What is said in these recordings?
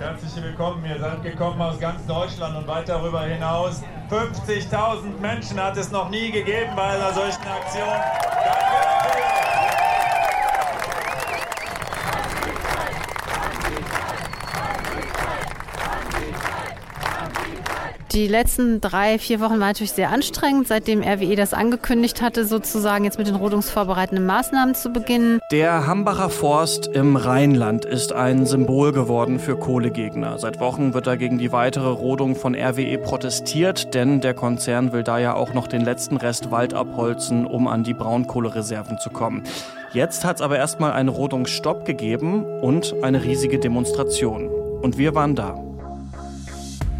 Herzlich willkommen, ihr seid gekommen aus ganz Deutschland und weit darüber hinaus. 50.000 Menschen hat es noch nie gegeben bei einer solchen Aktion. Die letzten drei, vier Wochen waren natürlich sehr anstrengend, seitdem RWE das angekündigt hatte, sozusagen jetzt mit den rodungsvorbereitenden Maßnahmen zu beginnen. Der Hambacher Forst im Rheinland ist ein Symbol geworden für Kohlegegner. Seit Wochen wird da gegen die weitere Rodung von RWE protestiert, denn der Konzern will da ja auch noch den letzten Rest Wald abholzen, um an die Braunkohlereserven zu kommen. Jetzt hat es aber erstmal einen Rodungsstopp gegeben und eine riesige Demonstration. Und wir waren da.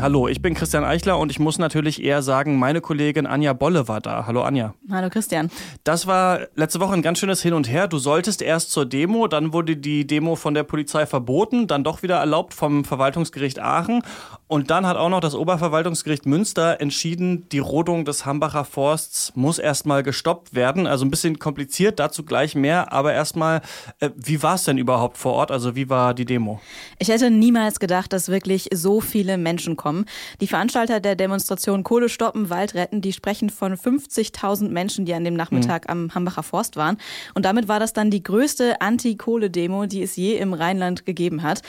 Hallo, ich bin Christian Eichler und ich muss natürlich eher sagen, meine Kollegin Anja Bolle war da. Hallo Anja. Hallo Christian. Das war letzte Woche ein ganz schönes Hin und Her. Du solltest erst zur Demo, dann wurde die Demo von der Polizei verboten, dann doch wieder erlaubt vom Verwaltungsgericht Aachen und dann hat auch noch das Oberverwaltungsgericht Münster entschieden, die Rodung des Hambacher Forsts muss erstmal gestoppt werden. Also ein bisschen kompliziert, dazu gleich mehr, aber erstmal, äh, wie war es denn überhaupt vor Ort? Also wie war die Demo? Ich hätte niemals gedacht, dass wirklich so viele Menschen kommen kommen. Die Veranstalter der Demonstration Kohle stoppen, Wald retten, die sprechen von 50.000 Menschen, die an dem Nachmittag mhm. am Hambacher Forst waren. Und damit war das dann die größte Anti-Kohle-Demo, die es je im Rheinland gegeben hat.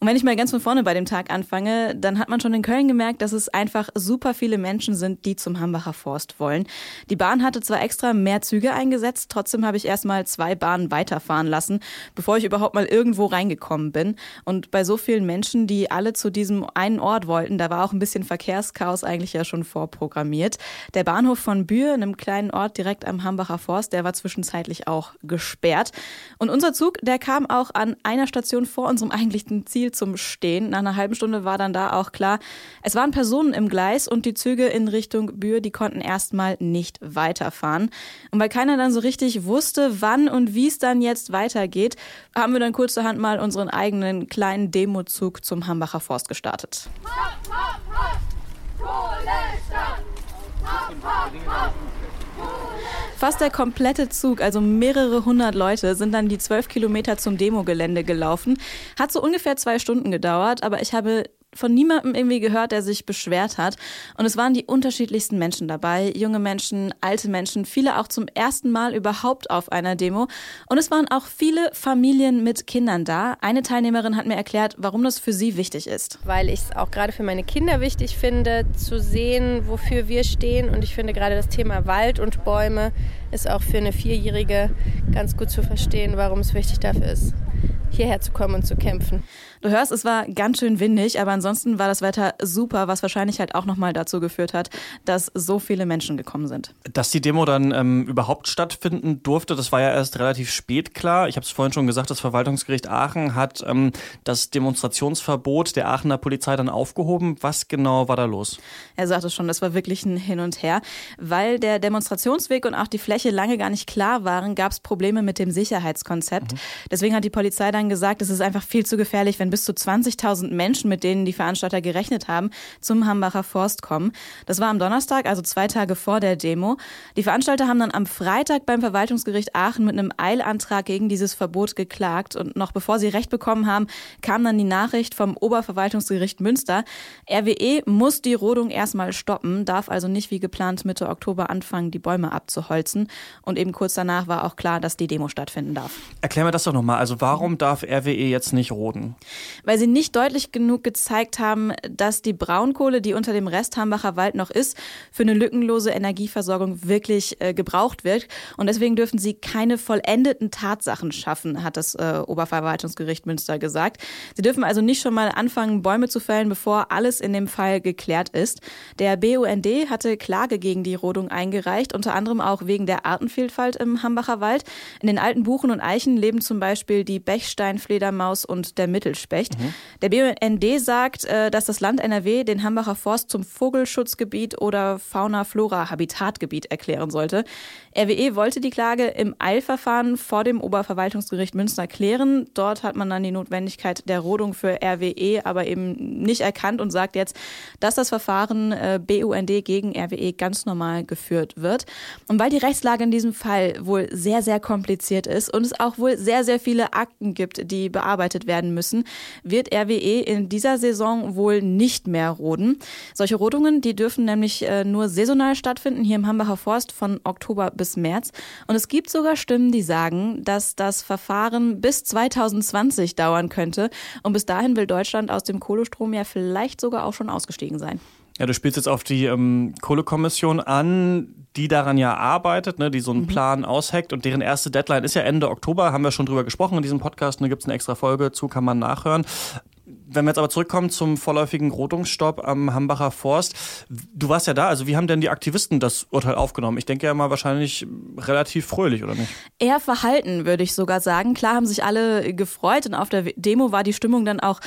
Und wenn ich mal ganz von vorne bei dem Tag anfange, dann hat man schon in Köln gemerkt, dass es einfach super viele Menschen sind, die zum Hambacher Forst wollen. Die Bahn hatte zwar extra mehr Züge eingesetzt, trotzdem habe ich erstmal zwei Bahnen weiterfahren lassen, bevor ich überhaupt mal irgendwo reingekommen bin. Und bei so vielen Menschen, die alle zu diesem einen Ort wollten, da war auch ein bisschen Verkehrschaos eigentlich ja schon vorprogrammiert. Der Bahnhof von Bühr, einem kleinen Ort direkt am Hambacher Forst, der war zwischenzeitlich auch gesperrt. Und unser Zug, der kam auch an einer Station vor unserem eigentlichen Ziel zum Stehen. Nach einer halben Stunde war dann da auch klar, es waren Personen im Gleis und die Züge in Richtung Bühr, die konnten erstmal nicht weiterfahren. Und weil keiner dann so richtig wusste, wann und wie es dann jetzt weitergeht, haben wir dann kurzerhand mal unseren eigenen kleinen Demozug zum Hambacher Forst gestartet. Hopp, Fast der komplette Zug, also mehrere hundert Leute, sind dann die zwölf Kilometer zum Demogelände gelaufen. Hat so ungefähr zwei Stunden gedauert, aber ich habe von niemandem irgendwie gehört, der sich beschwert hat. Und es waren die unterschiedlichsten Menschen dabei. Junge Menschen, alte Menschen, viele auch zum ersten Mal überhaupt auf einer Demo. Und es waren auch viele Familien mit Kindern da. Eine Teilnehmerin hat mir erklärt, warum das für sie wichtig ist. Weil ich es auch gerade für meine Kinder wichtig finde, zu sehen, wofür wir stehen. Und ich finde gerade das Thema Wald und Bäume ist auch für eine Vierjährige ganz gut zu verstehen, warum es wichtig dafür ist, hierher zu kommen und zu kämpfen. Du hörst, es war ganz schön windig, aber ansonsten war das Wetter super, was wahrscheinlich halt auch nochmal dazu geführt hat, dass so viele Menschen gekommen sind. Dass die Demo dann ähm, überhaupt stattfinden durfte, das war ja erst relativ spät klar. Ich habe es vorhin schon gesagt, das Verwaltungsgericht Aachen hat ähm, das Demonstrationsverbot der Aachener Polizei dann aufgehoben. Was genau war da los? Er sagte schon, das war wirklich ein Hin und Her. Weil der Demonstrationsweg und auch die Fläche lange gar nicht klar waren, gab es Probleme mit dem Sicherheitskonzept. Mhm. Deswegen hat die Polizei dann gesagt, es ist einfach viel zu gefährlich, wenn bis zu 20.000 Menschen, mit denen die Veranstalter gerechnet haben, zum Hambacher Forst kommen. Das war am Donnerstag, also zwei Tage vor der Demo. Die Veranstalter haben dann am Freitag beim Verwaltungsgericht Aachen mit einem Eilantrag gegen dieses Verbot geklagt. Und noch bevor sie Recht bekommen haben, kam dann die Nachricht vom Oberverwaltungsgericht Münster. RWE muss die Rodung erstmal stoppen, darf also nicht wie geplant Mitte Oktober anfangen, die Bäume abzuholzen. Und eben kurz danach war auch klar, dass die Demo stattfinden darf. Erklär mir das doch nochmal. Also warum darf RWE jetzt nicht roden? weil sie nicht deutlich genug gezeigt haben, dass die Braunkohle, die unter dem Rest Hambacher Wald noch ist, für eine lückenlose Energieversorgung wirklich äh, gebraucht wird. Und deswegen dürfen sie keine vollendeten Tatsachen schaffen, hat das äh, Oberverwaltungsgericht Münster gesagt. Sie dürfen also nicht schon mal anfangen, Bäume zu fällen, bevor alles in dem Fall geklärt ist. Der BUND hatte Klage gegen die Rodung eingereicht, unter anderem auch wegen der Artenvielfalt im Hambacher Wald. In den alten Buchen und Eichen leben zum Beispiel die Bechsteinfledermaus und der Mittelspitz. Wappenspecht. Mhm. Der BUND sagt, äh, dass das Land NRW den Hambacher Forst zum Vogelschutzgebiet oder Fauna-Flora-Habitatgebiet erklären sollte. RWE wollte die Klage im Eilverfahren vor dem Oberverwaltungsgericht Münster klären. Dort hat man dann die Notwendigkeit der Rodung für RWE aber eben nicht erkannt und sagt jetzt, dass das Verfahren äh, BUND gegen RWE ganz normal geführt wird. Und weil die Rechtslage in diesem Fall wohl sehr, sehr kompliziert ist und es auch wohl sehr, sehr viele Akten gibt, die bearbeitet werden müssen, wird RWE in dieser Saison wohl nicht mehr roden. Solche Rodungen, die dürfen nämlich äh, nur saisonal stattfinden, hier im Hambacher Forst von Oktober bis März. Und es gibt sogar Stimmen, die sagen, dass das Verfahren bis 2020 dauern könnte. Und bis dahin will Deutschland aus dem Kohlestrom ja vielleicht sogar auch schon ausgestiegen sein. Ja, du spielst jetzt auf die ähm, Kohlekommission an, die daran ja arbeitet, ne, die so einen mhm. Plan ausheckt und deren erste Deadline ist ja Ende Oktober, haben wir schon drüber gesprochen in diesem Podcast, da gibt es eine extra Folge zu, kann man nachhören. Wenn wir jetzt aber zurückkommen zum vorläufigen Rodungsstopp am Hambacher Forst, du warst ja da, also wie haben denn die Aktivisten das Urteil aufgenommen? Ich denke ja mal wahrscheinlich relativ fröhlich, oder nicht? Eher verhalten, würde ich sogar sagen. Klar haben sich alle gefreut und auf der Demo war die Stimmung dann auch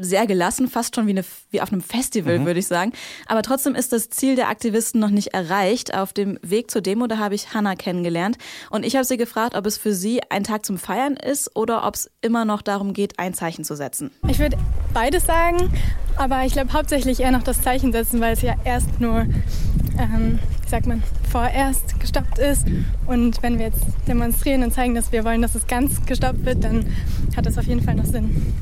sehr gelassen, fast schon wie, eine, wie auf einem Festival, mhm. würde ich sagen. Aber trotzdem ist das Ziel der Aktivisten noch nicht erreicht. Auf dem Weg zur Demo, da habe ich Hannah kennengelernt. Und ich habe sie gefragt, ob es für sie ein Tag zum Feiern ist oder ob es immer noch darum geht, ein Zeichen zu setzen. Ich würde beides sagen, aber ich glaube hauptsächlich eher noch das Zeichen setzen, weil es ja erst nur, ähm, wie sagt man, vorerst gestoppt ist. Und wenn wir jetzt demonstrieren und zeigen, dass wir wollen, dass es ganz gestoppt wird, dann hat das auf jeden Fall noch Sinn.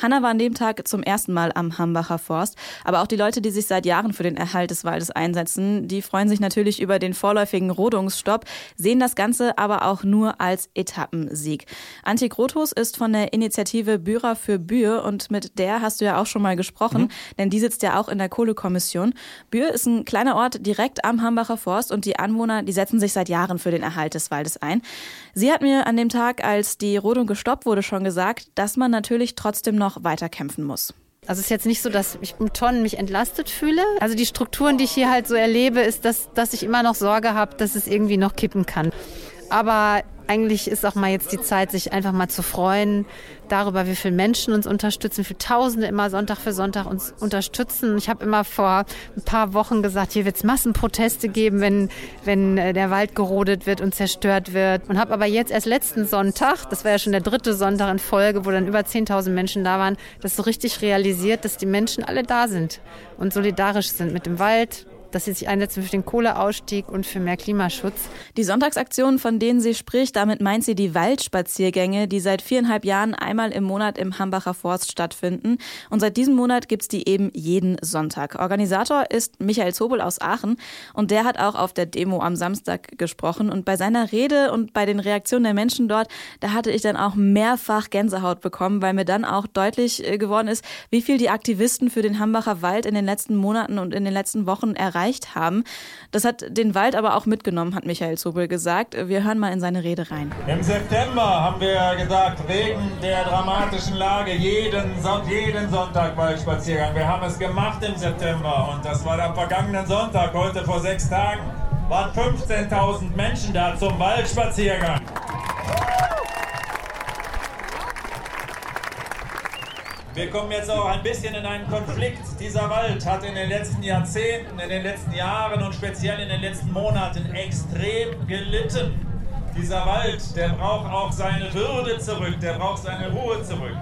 Hanna war an dem Tag zum ersten Mal am Hambacher Forst. Aber auch die Leute, die sich seit Jahren für den Erhalt des Waldes einsetzen, die freuen sich natürlich über den vorläufigen Rodungsstopp, sehen das Ganze aber auch nur als Etappensieg. Antje Grothus ist von der Initiative Bührer für Bühr und mit der hast du ja auch schon mal gesprochen, mhm. denn die sitzt ja auch in der Kohlekommission. Bühr ist ein kleiner Ort direkt am Hambacher Forst und die Anwohner, die setzen sich seit Jahren für den Erhalt des Waldes ein. Sie hat mir an dem Tag, als die Rodung gestoppt wurde, schon gesagt, dass man natürlich trotzdem noch noch weiter kämpfen muss. Also es ist jetzt nicht so, dass ich um Tonnen mich entlastet fühle. Also die Strukturen, die ich hier halt so erlebe, ist, dass, dass ich immer noch Sorge habe, dass es irgendwie noch kippen kann. Aber eigentlich ist auch mal jetzt die Zeit, sich einfach mal zu freuen darüber, wie viele Menschen uns unterstützen, wie viele Tausende immer Sonntag für Sonntag uns unterstützen. Ich habe immer vor ein paar Wochen gesagt, hier wird es Massenproteste geben, wenn, wenn äh, der Wald gerodet wird und zerstört wird. Und habe aber jetzt erst letzten Sonntag, das war ja schon der dritte Sonntag in Folge, wo dann über 10.000 Menschen da waren, das so richtig realisiert, dass die Menschen alle da sind und solidarisch sind mit dem Wald, dass sie sich einsetzen für den Kohleausstieg und für mehr Klimaschutz. Die Sonntagsaktionen, von denen sie spricht, damit meint sie die Waldspaziergänge, die seit viereinhalb Jahren einmal im Monat im Hambacher Forst stattfinden. Und seit diesem Monat gibt es die eben jeden Sonntag. Organisator ist Michael Zobel aus Aachen und der hat auch auf der Demo am Samstag gesprochen. Und bei seiner Rede und bei den Reaktionen der Menschen dort, da hatte ich dann auch mehrfach Gänsehaut bekommen, weil mir dann auch deutlich äh, geworden ist, wie viel die Aktivisten für den Hambacher Wald in den letzten Monaten und in den letzten Wochen erreicht erreicht haben. Das hat den Wald aber auch mitgenommen, hat Michael Zobel gesagt. Wir hören mal in seine Rede rein. Im September haben wir gesagt, wegen der dramatischen Lage jeden, Son jeden Sonntag Waldspaziergang. Wir haben es gemacht im September und das war am vergangenen Sonntag, heute vor sechs Tagen, waren 15.000 Menschen da zum Waldspaziergang. Wir kommen jetzt auch ein bisschen in einen Konflikt. Dieser Wald hat in den letzten Jahrzehnten, in den letzten Jahren und speziell in den letzten Monaten extrem gelitten. Dieser Wald, der braucht auch seine Würde zurück, der braucht seine Ruhe zurück.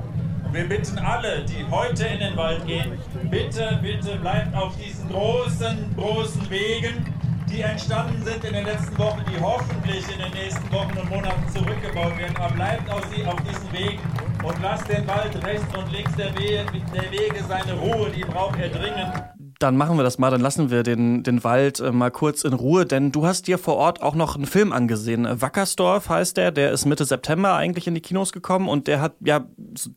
Und wir bitten alle, die heute in den Wald gehen, bitte, bitte bleibt auf diesen großen, großen Wegen, die entstanden sind in den letzten Wochen, die hoffentlich in den nächsten Wochen und Monaten zurückgebaut werden. Aber bleibt auf, sie, auf diesen Wegen und lasst den Wald rechts und links der Wege, der Wege seine Ruhe, die braucht er dringend dann machen wir das mal, dann lassen wir den, den Wald äh, mal kurz in Ruhe, denn du hast dir vor Ort auch noch einen Film angesehen. Wackersdorf heißt der, der ist Mitte September eigentlich in die Kinos gekommen und der hat ja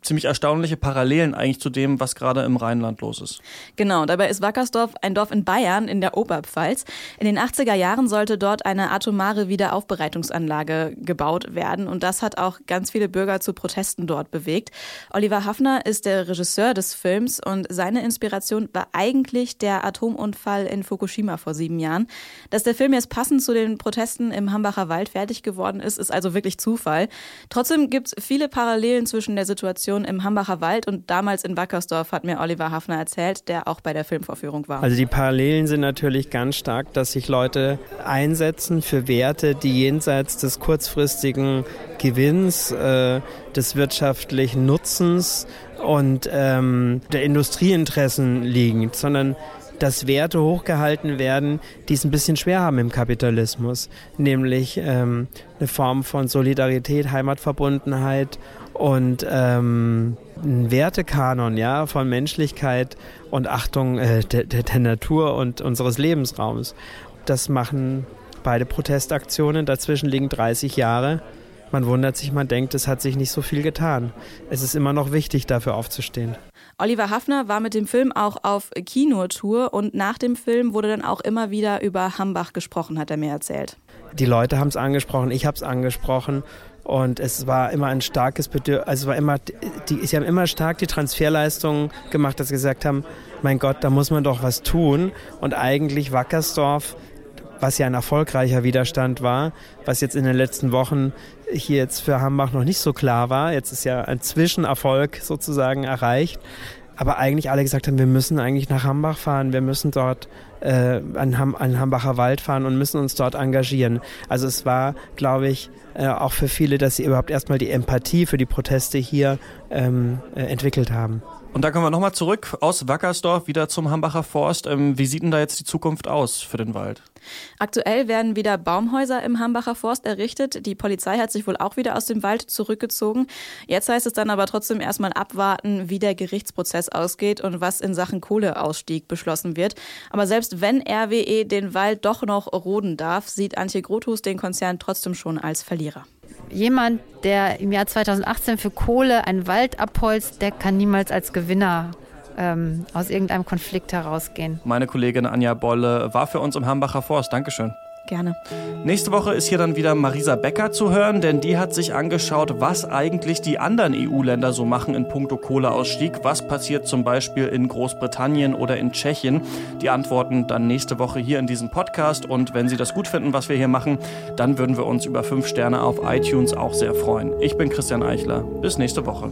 ziemlich erstaunliche Parallelen eigentlich zu dem, was gerade im Rheinland los ist. Genau, dabei ist Wackersdorf ein Dorf in Bayern in der Oberpfalz. In den 80er Jahren sollte dort eine atomare Wiederaufbereitungsanlage gebaut werden und das hat auch ganz viele Bürger zu Protesten dort bewegt. Oliver Hafner ist der Regisseur des Films und seine Inspiration war eigentlich der Atomunfall in Fukushima vor sieben Jahren. Dass der Film jetzt passend zu den Protesten im Hambacher Wald fertig geworden ist, ist also wirklich Zufall. Trotzdem gibt es viele Parallelen zwischen der Situation im Hambacher Wald und damals in Wackersdorf, hat mir Oliver Hafner erzählt, der auch bei der Filmvorführung war. Also die Parallelen sind natürlich ganz stark, dass sich Leute einsetzen für Werte, die jenseits des kurzfristigen Gewinns, äh, des wirtschaftlichen Nutzens und ähm, der Industrieinteressen liegen, sondern dass Werte hochgehalten werden, die es ein bisschen schwer haben im Kapitalismus, nämlich ähm, eine Form von Solidarität, Heimatverbundenheit und ähm, ein Wertekanon ja, von Menschlichkeit und Achtung äh, der, der Natur und unseres Lebensraums. Das machen beide Protestaktionen. Dazwischen liegen 30 Jahre. Man wundert sich, man denkt, es hat sich nicht so viel getan. Es ist immer noch wichtig, dafür aufzustehen. Oliver Hafner war mit dem Film auch auf Kinotour und nach dem Film wurde dann auch immer wieder über Hambach gesprochen, hat er mir erzählt. Die Leute haben es angesprochen, ich habe es angesprochen und es war immer ein starkes Bedürfnis, also es war immer, die, sie haben immer stark die Transferleistungen gemacht, dass sie gesagt haben, mein Gott, da muss man doch was tun und eigentlich Wackersdorf was ja ein erfolgreicher Widerstand war, was jetzt in den letzten Wochen hier jetzt für Hambach noch nicht so klar war. Jetzt ist ja ein Zwischenerfolg sozusagen erreicht. Aber eigentlich alle gesagt haben, wir müssen eigentlich nach Hambach fahren, wir müssen dort äh, an, Ham, an Hambacher Wald fahren und müssen uns dort engagieren. Also es war, glaube ich, äh, auch für viele, dass sie überhaupt erstmal die Empathie für die Proteste hier ähm, äh, entwickelt haben. Und da kommen wir nochmal zurück aus Wackersdorf wieder zum Hambacher Forst. Ähm, wie sieht denn da jetzt die Zukunft aus für den Wald? Aktuell werden wieder Baumhäuser im Hambacher Forst errichtet. Die Polizei hat sich wohl auch wieder aus dem Wald zurückgezogen. Jetzt heißt es dann aber trotzdem erstmal abwarten, wie der Gerichtsprozess ausgeht und was in Sachen Kohleausstieg beschlossen wird. Aber selbst wenn RWE den Wald doch noch roden darf, sieht Antje Grothus den Konzern trotzdem schon als Verlierer jemand, der im Jahr 2018 für Kohle einen Wald abholzt, der kann niemals als Gewinner ähm, aus irgendeinem Konflikt herausgehen. Meine Kollegin Anja Bolle war für uns im Hambacher Forst. Dankeschön. Gerne. Nächste Woche ist hier dann wieder Marisa Becker zu hören, denn die hat sich angeschaut, was eigentlich die anderen EU-Länder so machen in puncto Kohleausstieg. Was passiert zum Beispiel in Großbritannien oder in Tschechien? Die Antworten dann nächste Woche hier in diesem Podcast. Und wenn Sie das gut finden, was wir hier machen, dann würden wir uns über fünf Sterne auf iTunes auch sehr freuen. Ich bin Christian Eichler. Bis nächste Woche.